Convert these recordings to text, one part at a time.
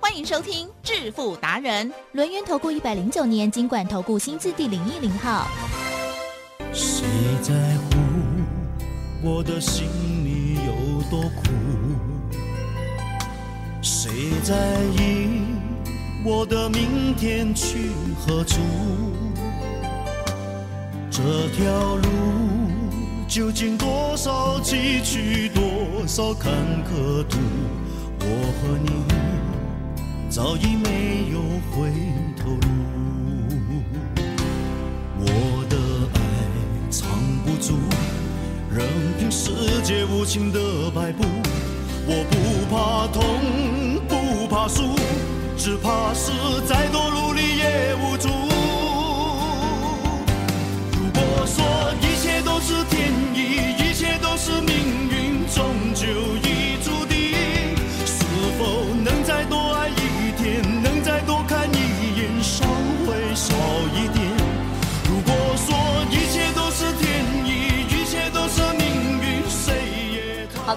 欢迎收听致富达人，轮源投顾一百零九年金管投顾新字第零一零号。谁在乎我的心里有多苦？谁在意我的明天去何处？这条路究竟多少崎岖，多少坎坷途？我和你早已没有回头路。我的爱藏不住，任凭世界无情的摆布。我不怕痛，不怕输，只怕是再多路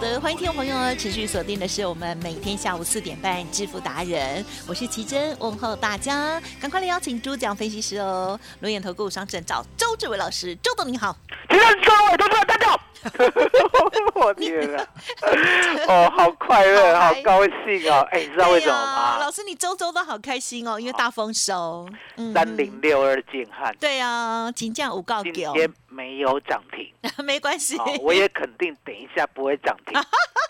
的，欢迎听众朋友哦持续锁定的是我们每天下午四点半致富达人，我是奇珍，问候大家，赶快来邀请主讲分析师哦，龙眼投顾商证照周志伟老师，周董你好。请问各位都知道大家，我天啊！哦，好快乐，好好高兴哦！哎，你知道为什么对呀老吗？师你周周都好开心哦，因为大丰收。嗯三零六二建汉对啊，金价五告今，天没有涨停，没关系。哦，我也肯定等一下不会涨停，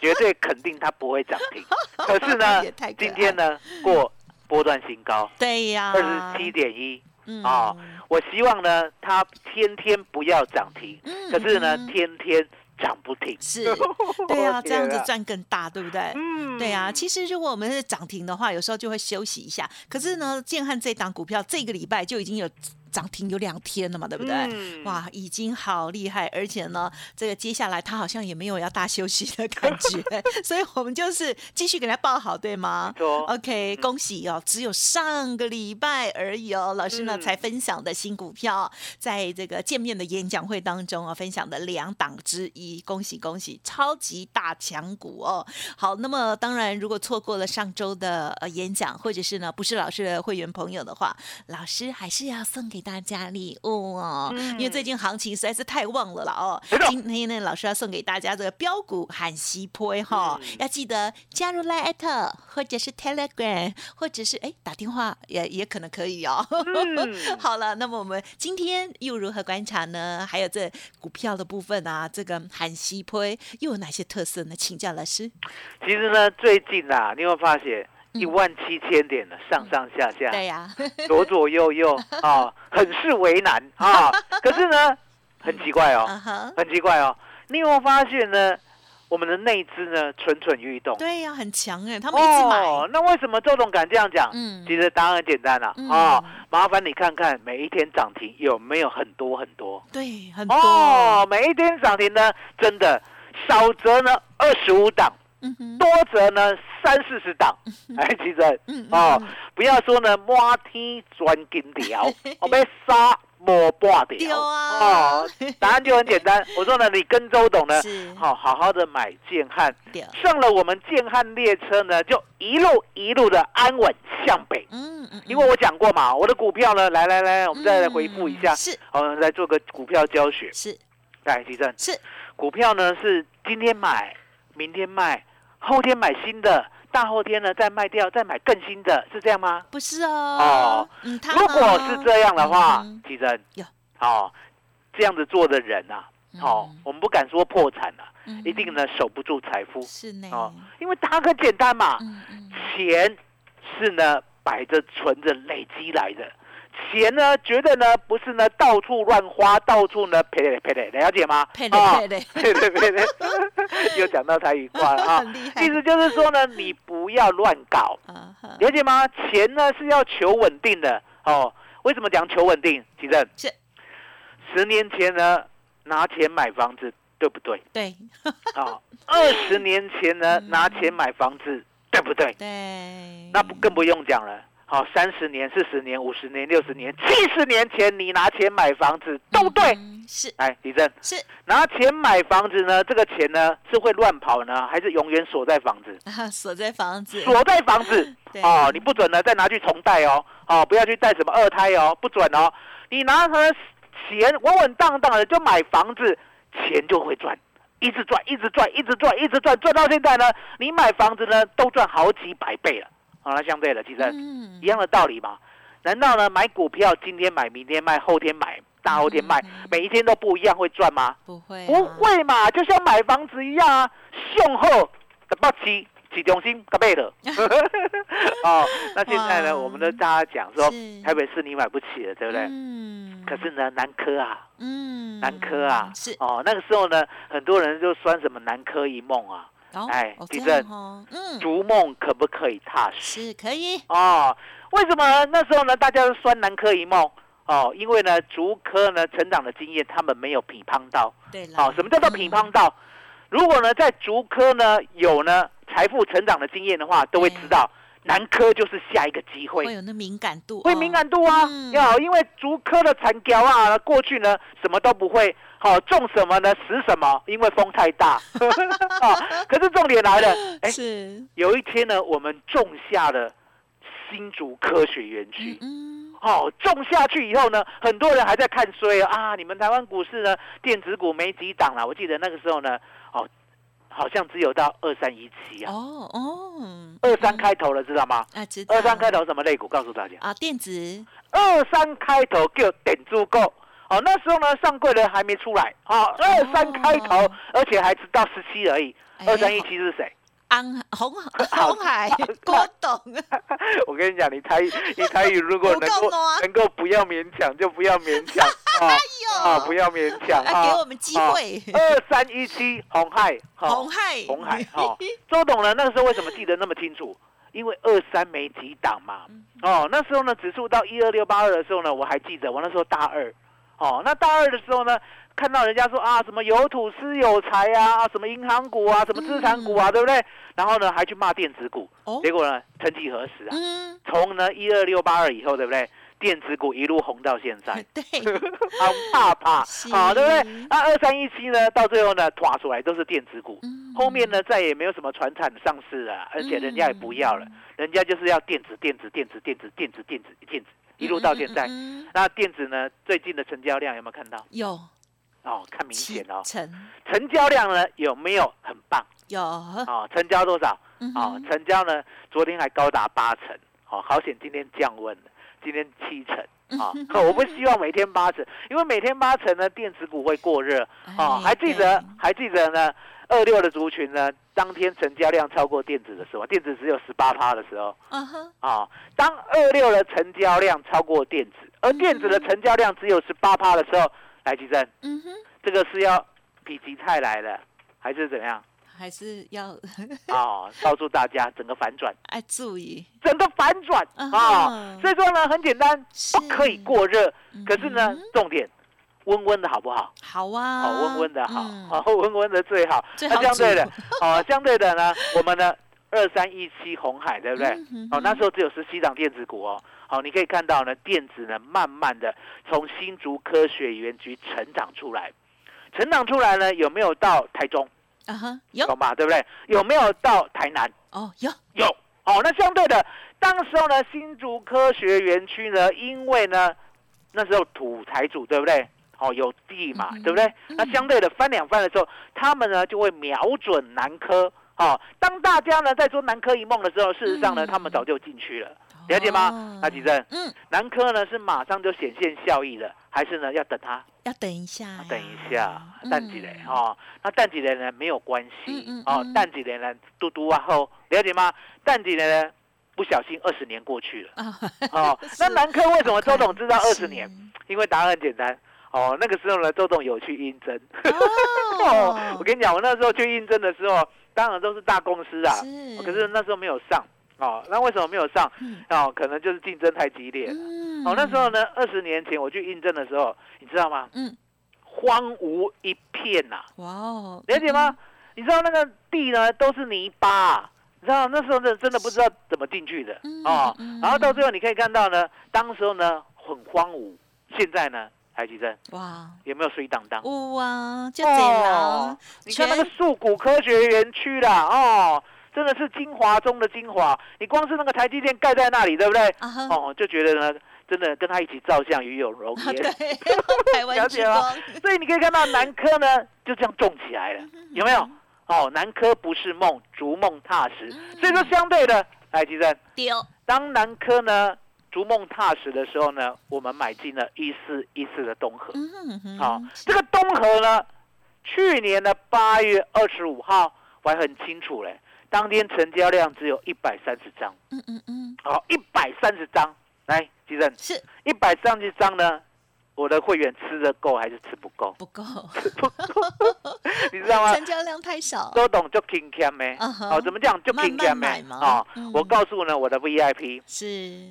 绝对肯定它不会涨停。可是呢今天呢过波段新高，对呀，二十七点一。嗯啊我希望呢，它天天不要涨停，嗯可是呢嗯，天天涨不停。是，对啊，这样子赚更大，对不对？嗯对啊，其实如果我们是涨停的话，有时候就会休息一下。可是呢，建汉这档股票这个礼拜就已经有涨停有两天了嘛，对不对？嗯哇，已经好厉害，而且呢，这个接下来他好像也没有要大休息的感觉，所以我们就是继续给他报好，对吗没错？OK，恭喜哦，只有上个礼拜而已哦，老师呢、嗯才分享的新股票，在这个见面的演讲会当中啊，分享的两档之一，恭喜恭喜，超级大强股哦。好，那么当然，如果错过了上周的呃演讲，或者是呢不是老师的会员朋友的话，老师还是要送给大家礼物哦，因为最近行情实在是太旺了啦哦。今天呢，老师要送给大家这个标股喊西坡哈，要记得加入 Line 或者是 Telegram，或者是哎打电话也也可能可以哦。好了，那么我们今天又如何观察呢？还有这股票的部分啊，这个喊西坡又有哪些特色呢？请教老师。其实呢，最近啊，你会发现一万七千点的上上下下，嗯对呀、左左右右 啊，很是为难啊。可是呢，很奇怪哦，很奇怪哦。你有没有发现呢？我们的内资呢蠢蠢欲动。对呀、很强哎，他们一直买。哦，那为什么周董敢这样讲？嗯其实答案很简单啦、嗯啊，麻烦你看看每一天涨停有没有很多很多。对，很多。哦，每一天涨停呢，真的少则呢二十五档，多则呢三四十档。哎，其实嗯哦嗯，不要说呢满天钻金条，我被杀摸半对条。啊哦，答案就很简单。我说呢，你跟周董呢，好好好的买建汉，上了我们建汉列车呢，就一路一路的安稳向北。嗯嗯，因为我讲过嘛，我的股票呢，来来来，我们再来回复一下是，我们，来做个股票教学。是来，吉正，是，股票呢是今天买，明天卖，后天买新的，大后天呢再卖掉，再买更新的，是这样吗？不是哦。哦？嗯，如果是这样的话嗯，吉正有，哦，这样子做的人啊，哦嗯，我们不敢说破产啊，嗯。一定呢守不住财富是呢，哦，因为它很简单嘛，钱是呢摆着存着累积来的，钱呢绝对呢不是呢到处乱花，到处呢赔嘞赔嘞，了解吗？配的啊配的，对对对对，又讲到台语话了啊意思就是说呢，你不要乱搞，啊了解吗？钱呢是要求稳定的哦。为什么讲求稳定？其正是十年前呢拿钱买房子，对不对？对啊，二十年前呢拿钱买房子，对不对？对，那不更不用讲了。好，三十年、四十年、五十年、六十年、七十年前，你拿钱买房子，都对？嗯是哎，李正，是拿钱买房子呢，这个钱呢是会乱跑呢，还是永远锁在房子？啊，锁在房子，锁在房子 哦，你不准呢再拿去重贷哦，哦，不要去贷什么二胎哦，不准哦。你拿着钱稳稳当当的就买房子，钱就会赚，一直赚，一直赚，一直赚，一直赚，赚到现在呢，你买房子呢都赚好几百倍了。好、那相对的，其实嗯一样的道理嘛。难道呢买股票今天买，明天卖，后天买，大后天卖，每一天都不一样会赚吗？不会啊不会嘛，就像买房子一样啊，雄厚的不起，起中心个倍了。哦，那现在呢，我们都大家讲说，台北市你买不起了，对不对？嗯可是呢，南科啊，嗯南科啊，是哦，那个时候呢，很多人就酸什么南科一梦啊，哦哎地震样哦嗯逐梦可不可以踏实？是可以哦，为什么那时候呢，大家都酸南柯一梦？哦，因为呢，竹科呢成长的经验，他们没有品乓到。对了好、什么叫做嗯乒乓道？如果呢在竹科呢有呢财富成长的经验的话，都会知道南科就是下一个机会，会有那敏感度会哦敏感度啊。嗯要因为竹科的残雕啊，过去呢什么都不会，好、种什么呢死什么，因为风太大。哦，可是重点来了，哎，是有一天呢，我们种下了新竹科学园区。嗯哦，种下去以后呢，很多人还在看衰哦啊！你们台湾股市呢，电子股没几档了。我记得那个时候呢，哦，好像只有到二三一七啊，哦哦二三开头了，知道吗？啊知道二三开头什么类股？告诉大家，啊电子二三开头叫点足够。哦，那时候呢，上柜的还没出来啊，二三开头哦，而且还只到十七而已。哎二三一七是谁？安红 红海郭董。我跟你讲，你台语，你台语 如果能够能够不要勉强，就不要勉强。啊啊，不要勉强啊啊！给我们机会。二三一七红海，哈。红海。红海哦，周董呢那个时候为什么记得那么清楚？因为二三没几档嘛。嗯。哦，那时候呢指数到一二六八二的时候呢，我还记得我那时候大二。哦，那大二的时候呢，看到人家说啊，什么有土私有财啊，什么银行股啊，什么资产股啊，对不对？然后呢，还去骂电子股。哦结果呢，曾几何时啊，嗯从呢一二六八二以后，对不对？电子股一路红到现在。对 好怕怕，是好，对不对？那二三一七呢，到最后呢，拖出来都是电子股，嗯后面呢再也没有什么船产上市了，而且人家也不要了，人家就是要电子、电子、电子、电子、电子、电子、电子，一路到现在。嗯嗯嗯那电子呢，最近的成交量有没有看到？有哦，看明七显哦，成成交量呢有没有很棒？有哦，成交多少？嗯哦，成交呢，昨天还高达八成，哦，好险今天降温了，今天七成。啊、我不希望每天八成，因为每天八成呢，电子股会过热。哦，哎还记得对还记得呢？二六的族群呢，当天成交量超过电子的时候，电子只有十八趴的时候，嗯哼。啊、当二六的成交量超过电子，而电子的成交量只有十八趴的时候，来吉正，嗯哼。这个是要否极泰来的，还是怎样？还是要哦，告诉大家整个反转，哎注意。整个反转嗯啊、哼所以说呢，很简单，不可以过热，可是呢重点温温的好不好？好啊哦，温温的好，嗯好、温温的最好。最好那相对的煮，哦，相对的呢，我们呢二三一七红海，对不对？嗯哼哦，那时候只有十七档电子股哦。好、你可以看到呢，电子呢，慢慢的从新竹科学园区成长出来，成长出来呢，有没有到台中？啊哈有懂吧？对不对？有没有到台南？哦有有。哦，那相对的，当时候呢，新竹科学园区呢，因为呢，那时候土财主对不对？哦，有地嘛，嗯对不对？嗯那相对的翻两番的时候，他们呢就会瞄准南科。哦，当大家呢在做南科一梦的时候，事实上呢，嗯他们早就进去了，了解吗哦？那吉正，嗯南科呢是马上就显现效益了，还是呢要等它？要等一下呀等一下，嗯淡季嘞哦，那淡季嘞呢没有关系哦嗯，淡季嘞呢嘟嘟啊后，了解吗？淡季嘞呢不小心二十年过去了啊哦，那南科为什么周董知道 二十年？因为答案很简单哦，那个时候呢周董有去应征。哦。我跟你讲，我那时候去应征的时候，当然都是大公司啊，是。可是那时候没有上哦，那为什么没有上？嗯。哦，可能就是竞争太激烈了。嗯。哦，那时候呢，二十年前我去应征的时候，你知道吗？嗯，荒芜一片呐、哇哦，了解吗？你知道那个地呢都是泥巴、啊，你知道那时候真真的不知道怎么进去的。嗯哦嗯。然后到最后你可以看到呢，当时候呢很荒芜，现在呢，台积电哇，有没有水当当？有啊，就这样，你看那个树谷科学园区啦，哦，真的是精华中的精华。你光是那个台积电盖在那里，对不对？啊，哦，就觉得呢，真的跟他一起照相与有容啊颜。对，台湾之了解吗光，所以你可以看到南科呢就这样种起来了，有没有？哦，南科不是梦，逐梦踏实。所以说相对的，来，吉正，丢，当南科呢逐梦踏实的时候呢，我们买进了一四一四的东河。好、这个东河呢，去年的八月二十五号我还很清楚嘞，当天成交量只有一百三十张，嗯嗯嗯，好，一百三十张。来，吉正，是一百三十张呢，我的会员吃的够还是吃不够？不够，不 够你知道吗？成交量太少，都懂就 king cam 没？嗯哼。哦，怎么讲就慢 king cam 买没？哦嗯，我告诉呢我的 VIP，是。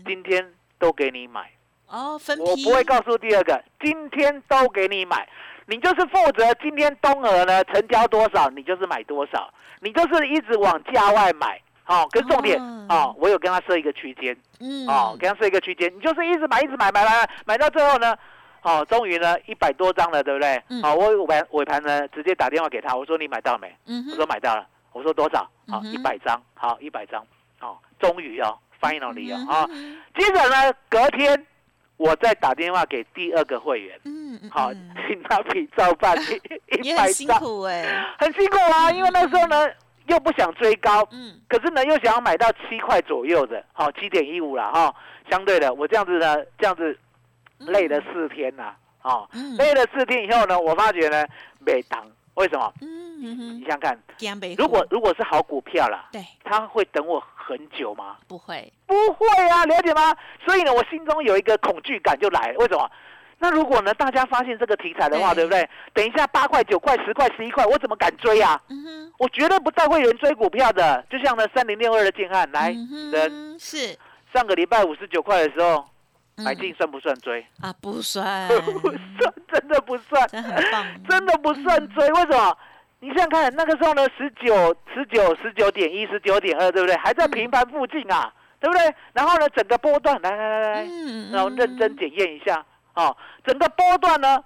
今天都给你买，哦，分批，我不会告诉第二个，今天都给你买，你就是负责今天东额呢成交多少，你就是买多少，你就是一直往价外买。哦，可是重点哦哦，我有跟他设一个区间。嗯，哦，给他设一个区间，你就是一直买，一直买，买买买，买到最后呢，哦，终于呢一百多张了，对不对？嗯。哦，我尾盘尾盘呢直接打电话给他，我说你买到没？嗯，我说买到了，我说多少？好，一百张，好，一百张，好，终于哦，finally 哦，啊，嗯接着呢，隔天我再打电话给第二个会员，嗯嗯，好嗯，请他比照办一 一百也很辛，苦哎，很辛苦啊，因为那时候呢又不想追高，嗯。可是呢又想要买到七块左右的，好，七点一五了哈，相对的，我这样子呢，这样子累了四天呐，哦，嗯累了四天以后呢，我发觉呢没当，为什么？嗯嗯你想想看，如果如果是好股票啦，对他会等我很久吗？不会，不会啊，了解吗？所以呢，我心中有一个恐惧感就来了。为什么？那如果呢，大家发现这个题材的话，对对不对？等一下八块、九块、十块、十一块，我怎么敢追啊？嗯哼，我绝对不带会人追股票的。就像呢，三零六二的建汉，来，嗯是上个礼拜五十九块的时候买嗯进，算不算追？啊，不算，不算，真的不算，真很棒，真的不算追。为什么？你想想看，那个时候呢，十九、十九、十九点一、十九点二，对不对？还在平盘附近啊，对不对？然后呢，整个波段，来来来来，嗯然后认真检验一下，哦，整个波段呢，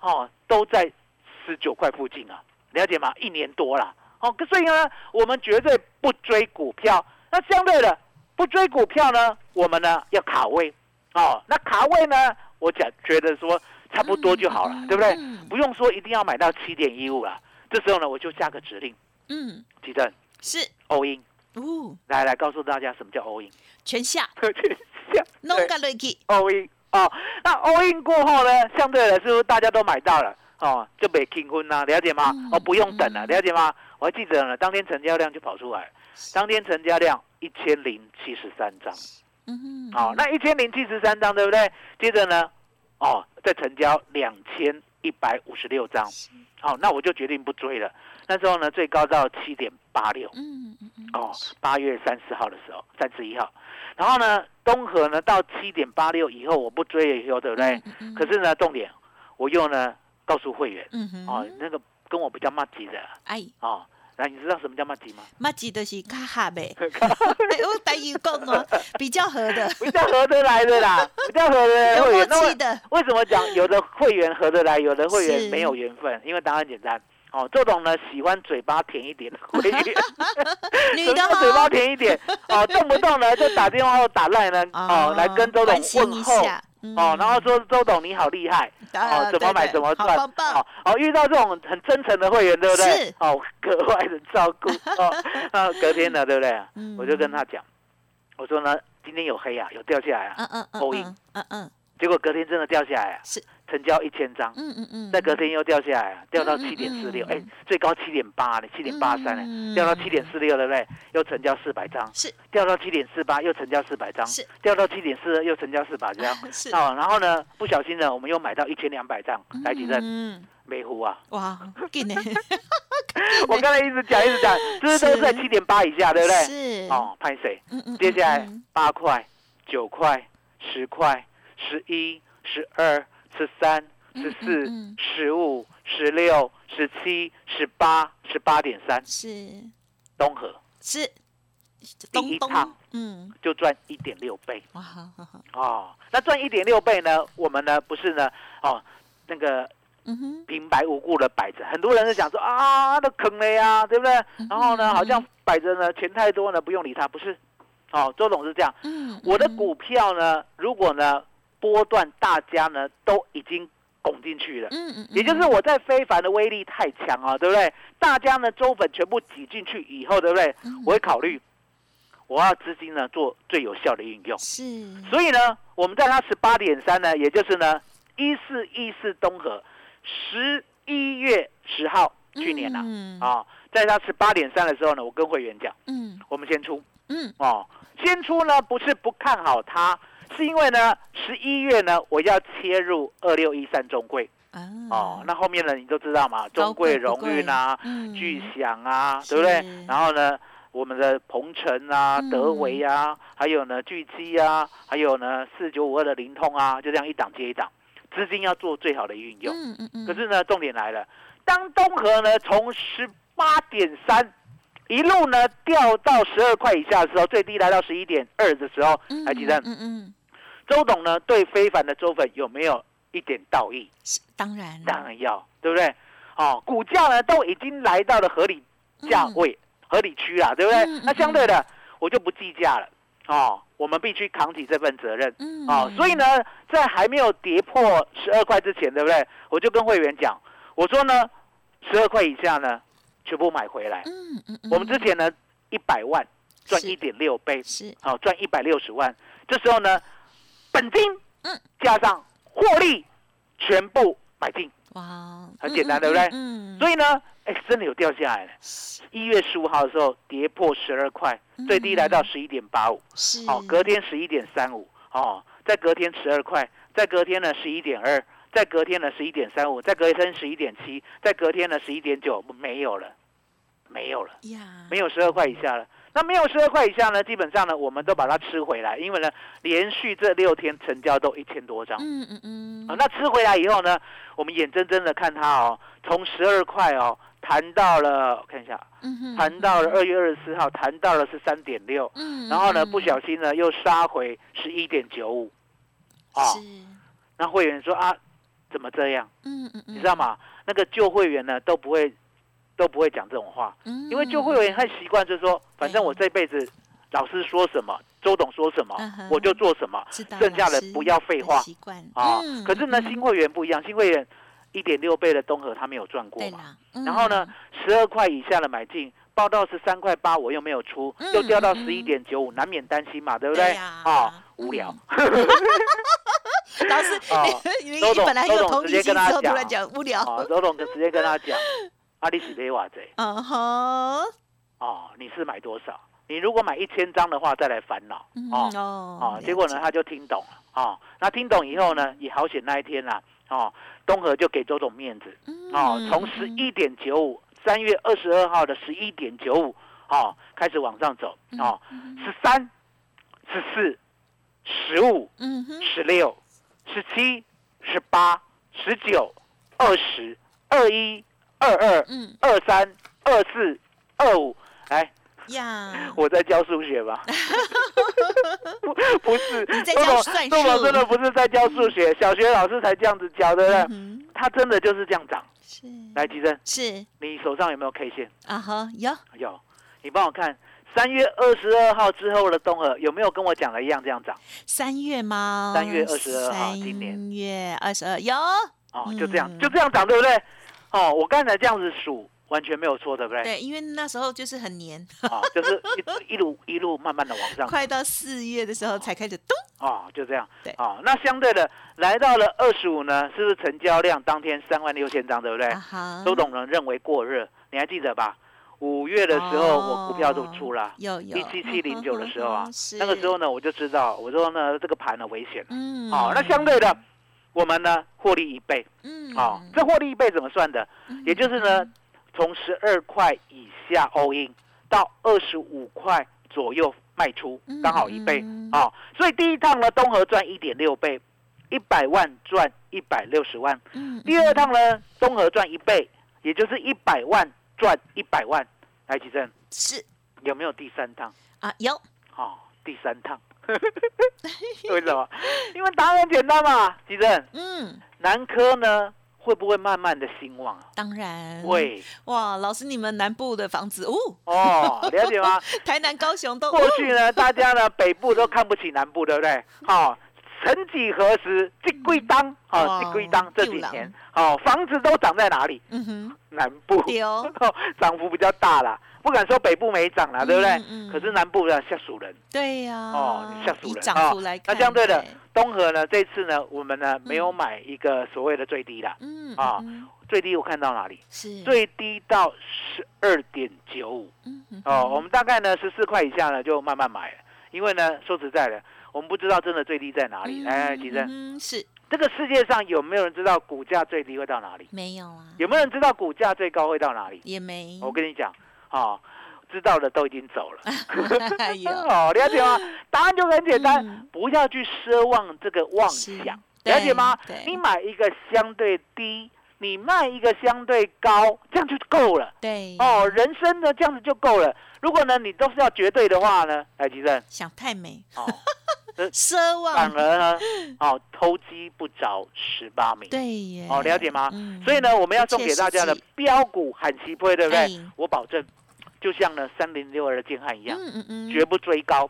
哦，都在十九块附近啊，了解吗？一年多了，哦，所以呢，我们绝对不追股票。那相对的，不追股票呢，我们呢要卡位，哦，那卡位呢，我讲觉得说差不多就好了，嗯对不对？嗯不用说一定要买到七点一五了。这时候呢，我就下个指令，嗯，记得是。all in，哦，来来告诉大家什么叫 all in，全下。下弄对个落去，all in 哦，那 all in 过后呢，相对来说大家都买到了哦，就被订婚啦，了解吗？嗯哦，不用等了，嗯。了解吗？我还记得呢，当天成交量就跑出来，当天成交量一千零七十三张，嗯哼，哦，那一千零七十三张对不对？接着呢，哦，再成交两千一百五十六张，好、那我就决定不追了。那时候呢，最高到七点八六，嗯嗯嗯，哦，八月三十号的时候，三十一号，然后呢，东河呢到七点八六以后，我不追了以后，对不对？嗯？嗯可是呢，重点我又呢告诉会员，嗯哼，哦，那个跟我比较骂急的，哎，哦，那你知道什么叫骂急吗？马吉就是卡哈呗，我等于讲哦，比较合的，比较合得来的啦，比较合的有默会员。那为契的，为什么讲有的会员合得来，有的会员没有缘分？因为答案简单。哦，这种呢喜欢嘴巴甜一点的会员，女的嘴巴哦，甜一点。哦，动不动呢就打电话或打赖呢哦，来跟周董问候。下，嗯。哦，然后说周董你好厉害。啊哦，怎么买怎么赚。好哦哦，遇到这种很真诚的会员，对不对？是？哦，格外的照顾。哦，啊，隔天的，对不对？嗯。我就跟他讲，我说呢，今天有黑啊，有掉下来啊，嗯嗯嗯嗯，结果隔天真的掉下来啊，是成交一千张。嗯嗯嗯，在隔天又掉下来啊，掉到七点四六，嗯哎，最高七点八呢，七点八三嗯。呢，掉到七点四六，对不对？又成交四百张，是。掉到七点四八又成交四百张，是。掉到七点四二又成交四百张，是。哦，然后呢，不小心呢，我们又买到一千两百张，来几阵，嗯，美湖啊，哇，我刚才一直讲一直讲，这是都是。在七点八以下，对不对？是，哦，拍谁？嗯，嗯接下来八块、九块、十块、十一、十二、十三、十四十五、十六、十七、十八、十八点三，是东河是，第一趟，嗯，就赚一点六倍哇，哦。那赚一点六倍呢？我们呢不是呢哦，那个嗯哼，平白无故的摆着，很多人是想说啊，都坑了呀，对不对？嗯然后呢，好像摆着呢，钱太多呢，不用理他，不是？哦，周总是这样。我的股票呢，如果呢波段大家呢都已经拱进去了，嗯嗯，也就是我在非凡的威力太强啊，对不对？大家呢周粉全部挤进去以后，对不对？嗯。我会考虑我要资金呢做最有效的运用，是，所以呢，我们在它十八点三呢，也就是呢一四一四东河十一月十号去年啊，嗯。啊，在它十八点三的时候呢，我跟会员讲，嗯。我们先出。嗯。哦，先出呢不是不看好它，是因为呢十一月呢我要切入二六一三中贵啊，哦，那后面呢你都知道嘛，中贵荣贵不贵运啊、嗯巨响啊，对不对？然后呢我们的鹏程啊、嗯德维啊，还有呢巨基啊，还有呢四九五二的灵通啊，就这样一档接一档，资金要做最好的运用。嗯嗯嗯，可是呢，重点来了，当东河呢从十八点三一路呢掉到十二块以下的时候，最低来到十一点二的时候，嗯还记得嗯嗯，周董呢对非凡的周粉有没有一点道义？是当然，当然要，对不对？哦，股价呢都已经来到了合理价位、合理区啦，对不对？嗯嗯那相对的，我就不计价了。哦，我们必须扛起这份责任。嗯，哦，所以呢，在还没有跌破十二块之前，对不对？我就跟会员讲，我说呢，十二块以下呢，全部买回来。嗯嗯嗯，我们之前呢，一百万赚一点六倍，是。好、赚一百六十万。这时候呢，本金嗯。加上获利，全部买进。哇，很简单对不对？嗯，所以呢，哎，真的有掉下来了。一月十五号的时候跌破十二块，最低来到十一点八五。是，哦，隔天十一点三五，哦，在隔天十二块，在隔天呢十一点二，再隔天呢十一点三五，在隔天十一点七，在隔天呢十一点九，没有了，没有了，呀，没有十二块以下了。那没有十二块以下呢，基本上呢，我们都把它吃回来，因为呢，连续这六天成交都一千多张。嗯嗯嗯，啊，那吃回来以后呢，我们眼睁睁的看它哦，从十二块哦谈到了，我看一下，嗯哼弹到了二月二十四号，谈到了是三点六，嗯，然后呢，嗯不小心呢又杀回十一点九五，啊，那会员说啊，怎么这样？嗯嗯嗯，你知道吗？那个旧会员呢都不会都不会讲这种话，嗯？因为旧会员他习惯就是说，反正我这辈子老师说什么，周董说什么嗯，我就做什么，剩下的不要废话习惯啊嗯。可是呢，嗯新会员不一样，新会员一点六倍的东河他没有赚过嘛。嗯然后呢，十二块以下的买进，报到十三块八，我又没有出，嗯又掉到十一点九五，难免担心嘛，对不对？啊，无聊。老师 哦，你你周董本来有周董直接同理心，之跟他讲后突然讲无聊，啊，周董直接跟他讲，阿里是买偌济？嗯哼，哦，你是买多少？你如果买一千张的话，再来烦恼嗯哦。哦哦，结果呢，他就听懂了。哦，那听懂以后呢，也好险那一天啦、哦，东河就给周总面子。哦，从十一点九五，三月二十二号的十一点九五，哦，开始往上走。哦，十三、十四、十五、十六、十七、十八、十九、二十、二一、二二、嗯。二三、二四、二五，来，呀，我在教数学吧？不，不是，你在周董教算周董术真的不是在教数学，小学老师才这样子教，对不对？嗯他真的就是这样涨。是。来，吉珍，是。你手上有没有 K 线？啊哈有。有，你帮我看三月二十二号之后的东河有没有跟我讲的一样这样涨？三月吗？三月二十二号今年三月二十二有哦，就这样，嗯就这样涨，对不对？哦，我刚才这样子数完全没有错，对不对？对，因为那时候就是很黏，哦，就是一一路一路慢慢的往上，快到四月的时候才开始咚，哦，就这样。对哦，那相对的来到了二十五呢，是不是成交量当天三万六千张，对不对？周董呢认为过热，你还记得吧？五月的时候我股票都出了。有有一七七零九的时候啊那个时候呢，我就知道，我说呢，这个盘呢危险。嗯，好，那相对的，我们呢获利一倍。嗯，好、这获利一倍怎么算的？也就是呢，从十二块以下 all in 到二十五块左右卖出，刚好一倍嗯啊、所以第一趟呢，东河赚一点六倍，一百万赚一百六十万。嗯，第二趟呢，东河赚一倍，也就是一百万赚一百万。来，吉正是有没有第三趟？啊，有哦，第三趟。为什么？因为答案很简单嘛，吉正。嗯，南科呢，会不会慢慢的兴旺啊？当然会哇，老师你们南部的房子哦，哦，了解吗？台南、高雄都过去呢，大家呢北部都看不起南部，对不对？好、曾几何时，这归当哇啊，这归当这几年，哦、房子都涨在哪里？嗯哼，南部，丢。涨幅比较大啦。不敢说北部没涨啦，对不对？可是南部呢，吓死人。对呀，哦吓死人。以涨幅来看，那相对的对，东河呢，这次呢，我们呢没有买一个所谓的最低啦，嗯啊嗯。最低我看到哪里？是。最低到十二点九五。嗯哼。哦，我们大概呢十四块以下呢就慢慢买了，因为呢说实在的，我们不知道真的最低在哪里。来来，吉珍，嗯是这个世界上有没有人知道股价最低会到哪里？没有啊，有没有人知道股价最高会到哪里？也没我跟你讲，哦，知道的都已经走了。有 哦，了解吗？答案就很简单，嗯不要去奢望这个妄想，对了解吗对？你买一个相对低，你卖一个相对高，这样就够了。对哦，人生呢这样子就够了。如果呢你都是要绝对的话呢，哎吉正想太美，哦，奢反而呢哦偷鸡不着十八米。对耶，哦，了解吗？嗯所以呢，我们要送给大家的标股喊齐配，对不对？哎我保证，就像呢三零六二的建汉一样，嗯嗯嗯，绝不追高。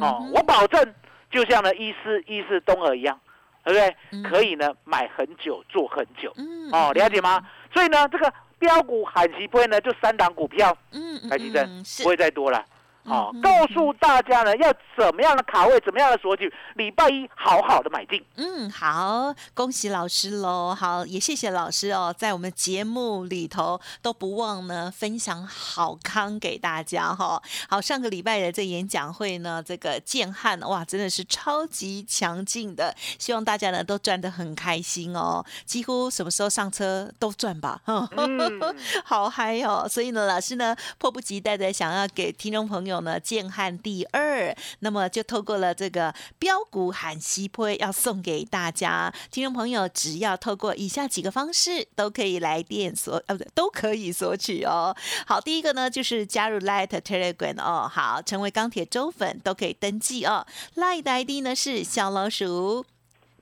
哦，嗯我保证，就像呢一四一四东河一样，对不对？嗯可以呢买很久，做很久。嗯哦，了解吗？？所以呢，这个标股喊齐配呢，就三档股票，嗯嗯，嗯不会再多了。哦嗯，告诉大家呢，要怎么样的卡位，怎么样的索取，礼拜一好好的买进。嗯，好，恭喜老师喽！好，也谢谢老师哦，在我们节目里头都不忘呢分享好康给大家哈、好，上个礼拜的这演讲会呢，这个建汉哇，真的是超级强劲的，希望大家呢都赚得很开心哦，几乎什么时候上车都赚吧，嗯，好嗨哦！所以呢，老师呢迫不及待的想要给听众朋友呢建汉第二，那么就透过了这个标股喊西坡要送给大家听众朋友，只要透过以下几个方式都可以来电索呃不对都可以索取哦。好，第一个呢就是加入 Light Telegram 哦，好，成为钢铁周粉都可以登记哦。Light 的 ID 呢是小老鼠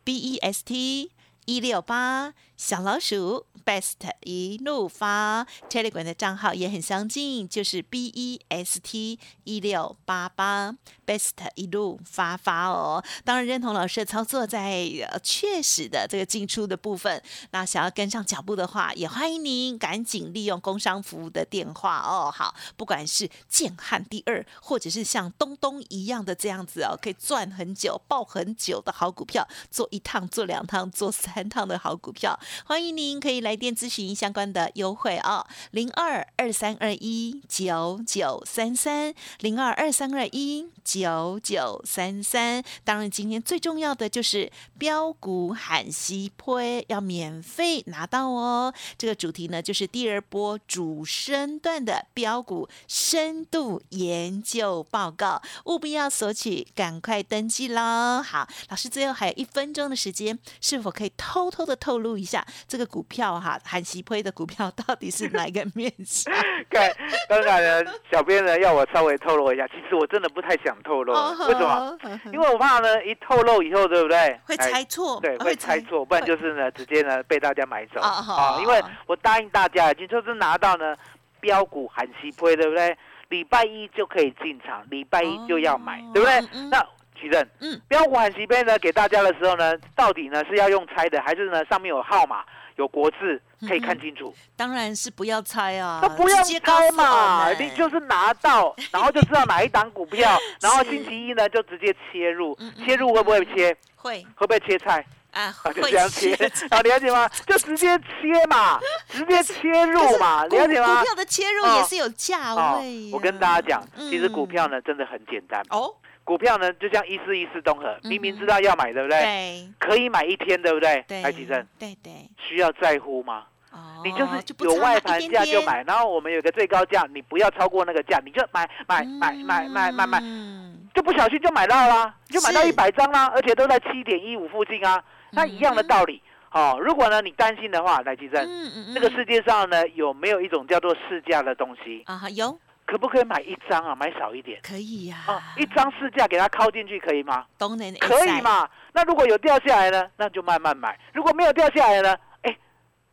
B E S T 一六八小老鼠 Best 一路发 Telegram 的账号也很相近，就是 B E S T 一六八八 Best 一路发发哦。当然认同老师的操作在，呃确实的这个进出的部分，那想要跟上脚步的话，也欢迎您赶紧利用工商服务的电话哦。好，不管是建汉第二，或者是像东东一样的这样子哦，可以赚很久、抱很久的好股票，做一趟、做两趟、做三趟的好股票，欢迎您可以来电咨询相关的优惠哦、零二二三二一九九三三，零二二三二一九九三三。当然，今天最重要的就是标股喊西坡要免费拿到哦。这个主题呢，就是第二波主升段的标股深度研究报告，务必要索取，赶快登记喽。好，老师最后还有一分钟的时间，是否可以偷偷的透露一下这个股票哈，韩熙辉的股票到底是哪一个面向？看，当然呢，小编呢要我稍微透露一下，其实我真的不太想透露，为什么？么因为我怕呢，一透露以后，对不对？嗯会哎猜错，对，会猜错，不然就是呢，直接呢被大家买走啊。因为我答应大家，已经就是拿到呢标股含息亏，对不对？礼拜一就可以进场，礼拜一就要买，哦对不对？那奇正，嗯，标股含息杯呢给大家的时候呢，到底呢是要用猜的，还是呢上面有号码、有国字可以看清楚？当然是不要猜啊，那不要猜嘛，你就是拿到，然后就知道哪一档股票，然后星期一呢就直接切入嗯，嗯切入会不会切？会。会不会切菜？啊，啊，就会这样切。切，好了解吗？就直接切嘛，直接切入嘛，股了解吗？股？票的切入哦也是有价哦位呀、我跟大家讲，其实嗯股票呢真的很简单，哦，股票呢，就像一四一四东河，嗯明明知道要买，对不对？对。可以买一天，对不对？对，台积电对对，需要在乎吗？哦你就是有外盘价就买，然后我们有个最高价，你不要超过那个价，你就买买买买买买买，嗯。就不小心就买到啦，就买到一百张啦，而且都在七点一五附近啊，那一样的道理。哦，如果呢你担心的话，来吉珍，嗯嗯。这个世界上呢有没有一种叫做市价的东西？啊有可不可以买一张啊？买少一点可以呀，啊，一张市价给它敲进去可以吗？可以？嘛？那如果有掉下来呢，那就慢慢买；如果没有掉下来呢，哎，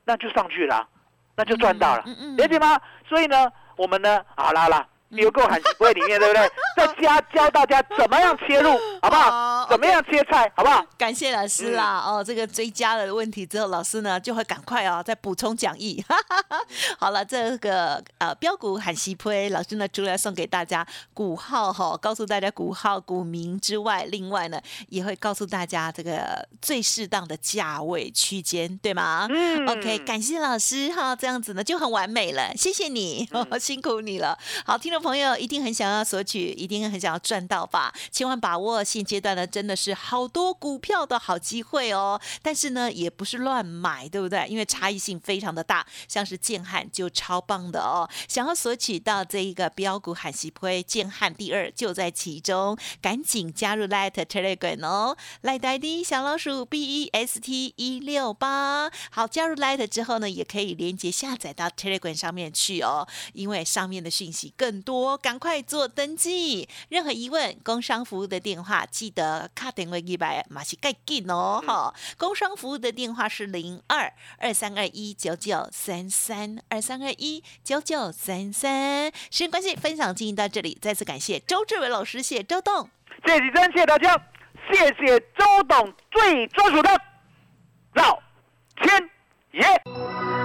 那就上去了，那就赚到了，嗯嗯了解吗？所以呢，我们呢，好啦好啦，有够喊不会里面对不对？在家教大家怎么样切入，好不哦好？怎么样切菜，好不好？感谢老师啦！哦，这个追加了问题之后，老师呢就会赶快哦再补充讲义。好了，这个呃标股喊西坡，老师呢除了送给大家股号哈、告诉大家股号股名之外，另外呢也会告诉大家这个最适当的价位区间，对吗？嗯 OK，感谢老师哈，这样子呢就很完美了，谢谢你，嗯 辛苦你了。好，听众朋友一定很想要索取，一定很想要赚到吧？千万把握现阶段呢，真的是好多股票的好机会哦。但是呢，也不是乱买，对不对？因为差异性非常的大，像是建汉就超棒的哦。想要索取到这一个标股喊喜推，建汉第二就在其中，赶紧加入 Light Telegram 哦，Light ID 小老鼠 B E S T 一六八。好，加入 Light 之后呢，也可以连接下载到 Telegram 上面去哦，因为上面的讯息更多，赶快做登记。任何疑问，工商服务的电话记得卡电话一百马西盖进哦，哈、工商服务的电话是零二二三二一九九三三二三二一九九三三。时间关系，分享进行到这里，再次感谢周志伟老师，谢谢周董。谢谢真，谢谢大家，谢谢周董最专属的老天爷。